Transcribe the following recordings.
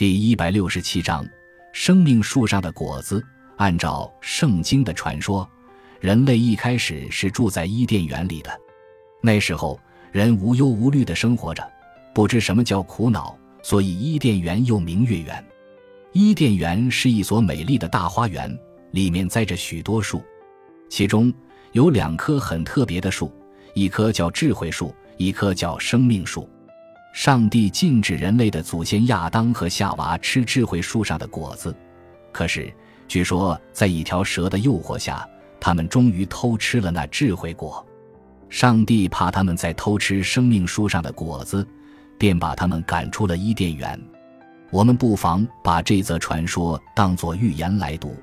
第一百六十七章：生命树上的果子。按照圣经的传说，人类一开始是住在伊甸园里的。那时候，人无忧无虑的生活着，不知什么叫苦恼，所以伊甸园又名月园。伊甸园是一所美丽的大花园，里面栽着许多树，其中有两棵很特别的树，一棵叫智慧树，一棵叫生命树。上帝禁止人类的祖先亚当和夏娃吃智慧树上的果子，可是。据说，在一条蛇的诱惑下，他们终于偷吃了那智慧果。上帝怕他们在偷吃生命树上的果子，便把他们赶出了伊甸园。我们不妨把这则传说当作寓言来读。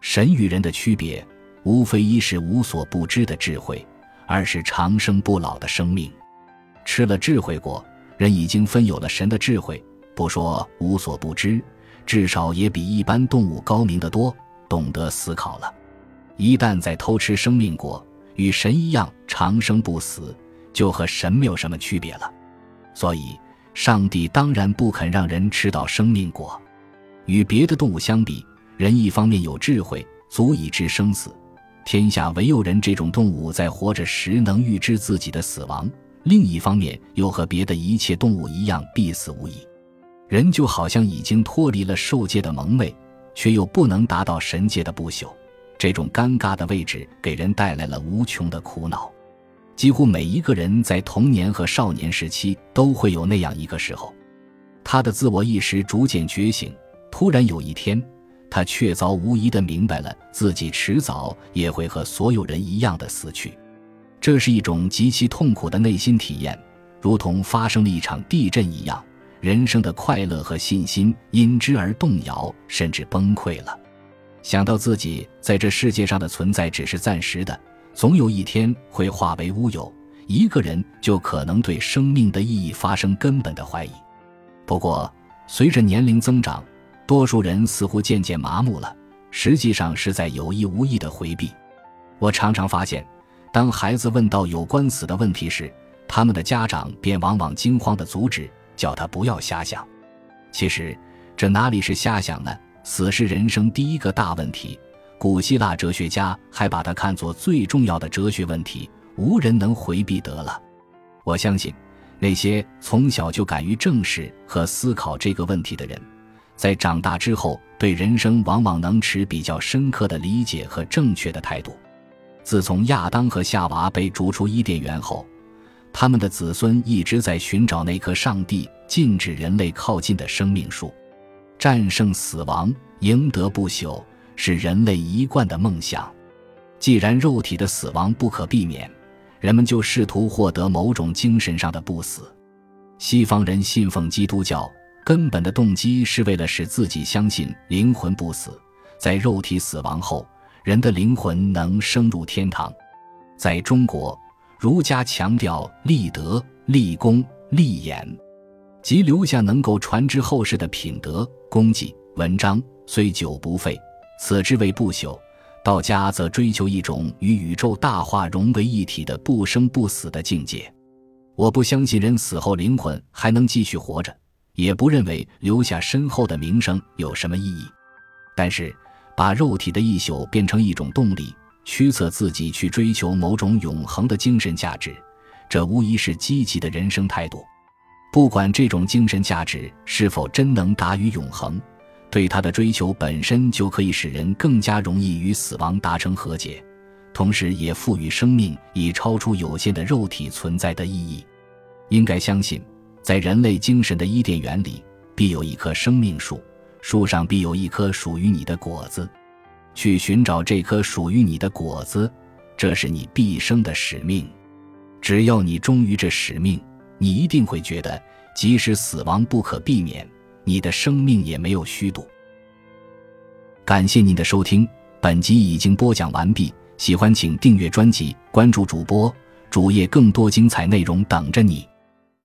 神与人的区别，无非一是无所不知的智慧，二是长生不老的生命。吃了智慧果，人已经分有了神的智慧，不说无所不知。至少也比一般动物高明得多，懂得思考了。一旦在偷吃生命果，与神一样长生不死，就和神没有什么区别了。所以，上帝当然不肯让人吃到生命果。与别的动物相比，人一方面有智慧，足以知生死；天下唯有人这种动物在活着时能预知自己的死亡。另一方面，又和别的一切动物一样必死无疑。人就好像已经脱离了兽界的蒙昧，却又不能达到神界的不朽，这种尴尬的位置给人带来了无穷的苦恼。几乎每一个人在童年和少年时期都会有那样一个时候，他的自我意识逐渐觉醒。突然有一天，他确凿无疑地明白了自己迟早也会和所有人一样的死去。这是一种极其痛苦的内心体验，如同发生了一场地震一样。人生的快乐和信心因之而动摇，甚至崩溃了。想到自己在这世界上的存在只是暂时的，总有一天会化为乌有，一个人就可能对生命的意义发生根本的怀疑。不过，随着年龄增长，多数人似乎渐渐麻木了，实际上是在有意无意的回避。我常常发现，当孩子问到有关死的问题时，他们的家长便往往惊慌地阻止。叫他不要瞎想，其实这哪里是瞎想呢？死是人生第一个大问题，古希腊哲学家还把它看作最重要的哲学问题，无人能回避得了。我相信，那些从小就敢于正视和思考这个问题的人，在长大之后对人生往往能持比较深刻的理解和正确的态度。自从亚当和夏娃被逐出伊甸园后。他们的子孙一直在寻找那棵上帝禁止人类靠近的生命树，战胜死亡，赢得不朽，是人类一贯的梦想。既然肉体的死亡不可避免，人们就试图获得某种精神上的不死。西方人信奉基督教，根本的动机是为了使自己相信灵魂不死，在肉体死亡后，人的灵魂能升入天堂。在中国。儒家强调立德、立功、立言，即留下能够传之后世的品德、功绩、文章，虽久不废，此之谓不朽。道家则追求一种与宇宙大化融为一体的不生不死的境界。我不相信人死后灵魂还能继续活着，也不认为留下深厚的名声有什么意义。但是，把肉体的一宿变成一种动力。驱策自己去追求某种永恒的精神价值，这无疑是积极的人生态度。不管这种精神价值是否真能达于永恒，对它的追求本身就可以使人更加容易与死亡达成和解，同时也赋予生命以超出有限的肉体存在的意义。应该相信，在人类精神的伊甸园里，必有一棵生命树，树上必有一颗属于你的果子。去寻找这颗属于你的果子，这是你毕生的使命。只要你忠于这使命，你一定会觉得，即使死亡不可避免，你的生命也没有虚度。感谢您的收听，本集已经播讲完毕。喜欢请订阅专辑，关注主播主页，更多精彩内容等着你。